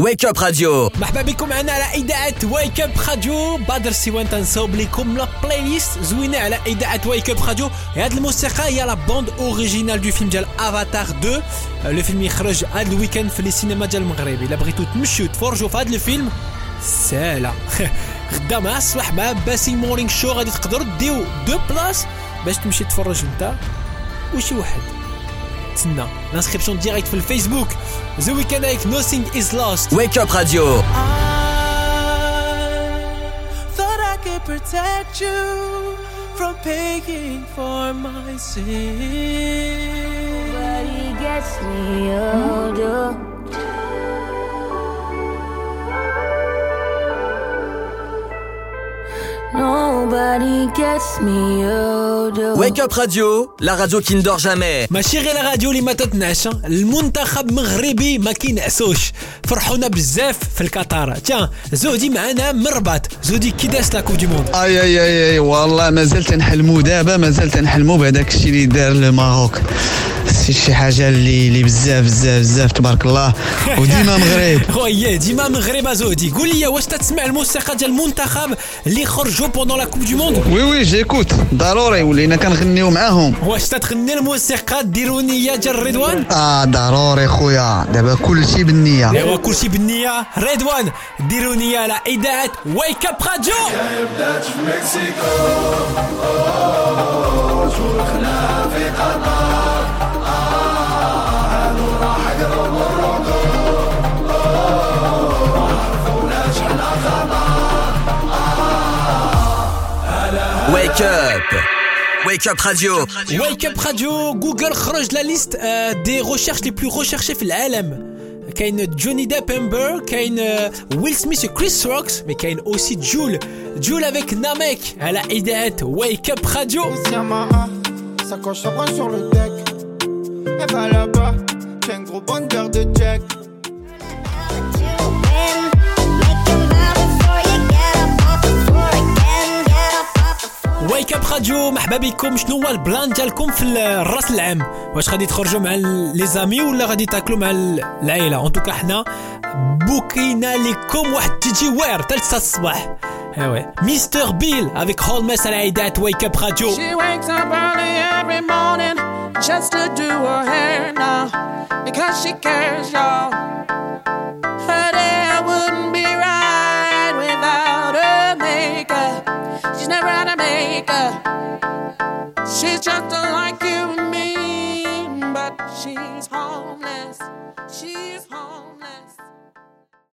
Wake Up Radio مرحبا بكم معنا على إذاعة Wake Up Radio بدر السيوان تنصوب لكم la playlist زوينة على إذاعة Wake Up Radio هذه الموسيقى هي la bande originale du film ديال افاتار 2 le film يخرج هذا ال weekend في السينما ديال المغرب. إلا بغيتو تمشيو تفرجوا في هذا الفيلم سهلة. غدا مع الصباح مع باسي morning show غادي تقدروا دّيو deux places باش تمشي تفرج انت وشي واحد. Latina. L'inscription directe sur le Facebook. The Weekend avec Nothing is Lost. Wake Up Radio. I thought I could protect you from paying for my sin. Nobody gets me older. Nobody gets me older. ويك اب راديو لا راديو qui ne dort jamais. ماشي غير راديو اللي ما تتنعش المنتخب مغربي ما كينعسوش فرحونا بزاف في القطار تيان زودي معنا من الرباط زودي كي داز la Coupe du Monde اي اي اي اي والله مازال تنحلموا دابا مازال تنحلموا بهذاك الشيء اللي دار le Maroc سي شي حاجة اللي اللي بزاف بزاف بزاف تبارك الله. وديما مغرب. خويا ديما مغرب زودي قول لي واش تسمع الموسيقى ديال المنتخب اللي خرجوا pendant la Coupe du Monde oui oui j'écoute ضروري ولينا كنغنيو معاهم. واش تتغني الموسيقى ديروا نية ديال رضوان؟ آه ضروري خويا. دابا كل شيء بالنية. أيوا كلشي بالنية. رضوان ديروا نية على إذاعة ويك اب راديو ويك اب ويك اب راديو ويك اب راديو جوجل خرج لا ليست آه، دي ريشيرش لي بلو ريشيرشي في العالم كاين جوني ديب امبر كاين آه، ويل سميث وكريس روكس مي كاين اوسي جول جول افيك ناميك على اذاعه ويك اب راديو Yamaha, ça coche ça prend sur le deck. Elle va là-bas, j'ai un gros bunker de jack. ويك اب راديو مرحبا بكم شنو هو البلان ديالكم في الراس العام واش غادي تخرجوا مع لي زامي ولا غادي تاكلوا مع العائله ان توكا حنا بوكينا لكم واحد تيجي وير حتى لسه الصباح ايوا مستر بيل افيك هولمس على اذاعه ويك اب راديو She wakes up early every morning just to do her hair now because she cares, y'all. She's never had a maker. She's just like you and me, but she's homeless. She's homeless.